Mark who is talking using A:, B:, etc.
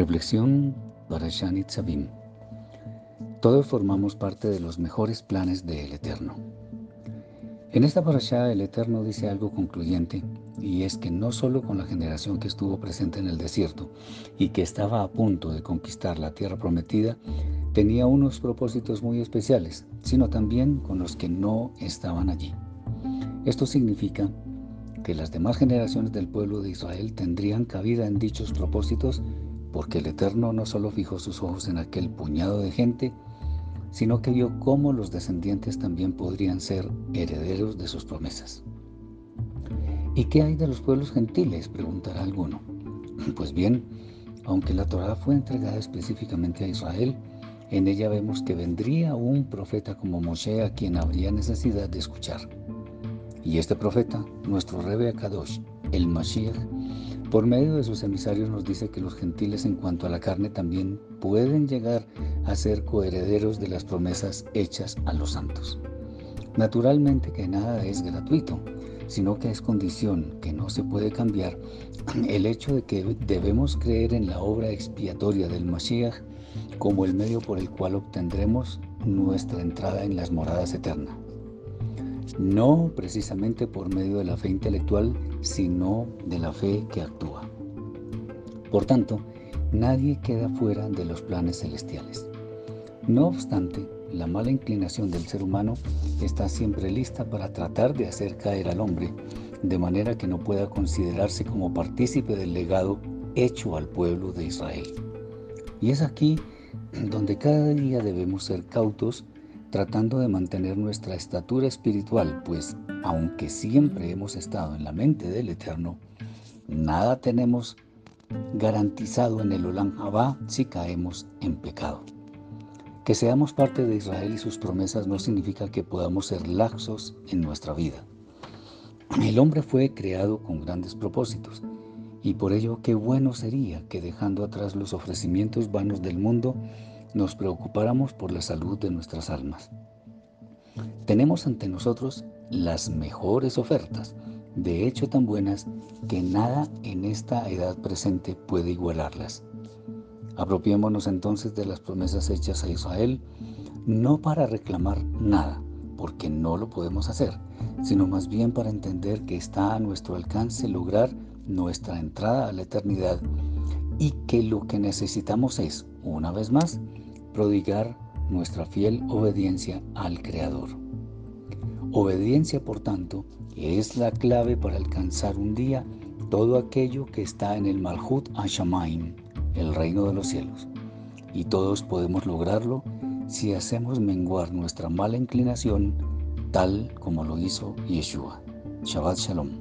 A: Reflexión Barashanit Sabim. Todos formamos parte de los mejores planes del Eterno. En esta parashá el Eterno dice algo concluyente y es que no solo con la generación que estuvo presente en el desierto y que estaba a punto de conquistar la tierra prometida, tenía unos propósitos muy especiales, sino también con los que no estaban allí. Esto significa que las demás generaciones del pueblo de Israel tendrían cabida en dichos propósitos porque el Eterno no solo fijó sus ojos en aquel puñado de gente, sino que vio cómo los descendientes también podrían ser herederos de sus promesas. ¿Y qué hay de los pueblos gentiles? preguntará alguno. Pues bien, aunque la Torah fue entregada específicamente a Israel, en ella vemos que vendría un profeta como Moshe a quien habría necesidad de escuchar. Y este profeta, nuestro Rebe Kadosh, el Mashiach, por medio de sus emisarios nos dice que los gentiles en cuanto a la carne también pueden llegar a ser coherederos de las promesas hechas a los santos. Naturalmente que nada es gratuito, sino que es condición que no se puede cambiar el hecho de que debemos creer en la obra expiatoria del Mashiach como el medio por el cual obtendremos nuestra entrada en las moradas eternas no precisamente por medio de la fe intelectual, sino de la fe que actúa. Por tanto, nadie queda fuera de los planes celestiales. No obstante, la mala inclinación del ser humano está siempre lista para tratar de hacer caer al hombre, de manera que no pueda considerarse como partícipe del legado hecho al pueblo de Israel. Y es aquí donde cada día debemos ser cautos tratando de mantener nuestra estatura espiritual, pues aunque siempre hemos estado en la mente del Eterno, nada tenemos garantizado en el Olam Abba si caemos en pecado. Que seamos parte de Israel y sus promesas no significa que podamos ser laxos en nuestra vida. El hombre fue creado con grandes propósitos y por ello qué bueno sería que dejando atrás los ofrecimientos vanos del mundo, nos preocupáramos por la salud de nuestras almas. Tenemos ante nosotros las mejores ofertas, de hecho tan buenas que nada en esta edad presente puede igualarlas. Apropiémonos entonces de las promesas hechas a Israel, no para reclamar nada, porque no lo podemos hacer, sino más bien para entender que está a nuestro alcance lograr nuestra entrada a la eternidad y que lo que necesitamos es, una vez más, prodigar nuestra fiel obediencia al Creador. Obediencia, por tanto, es la clave para alcanzar un día todo aquello que está en el Malhut Ashamaim, el reino de los cielos. Y todos podemos lograrlo si hacemos menguar nuestra mala inclinación tal como lo hizo Yeshua. Shabbat Shalom.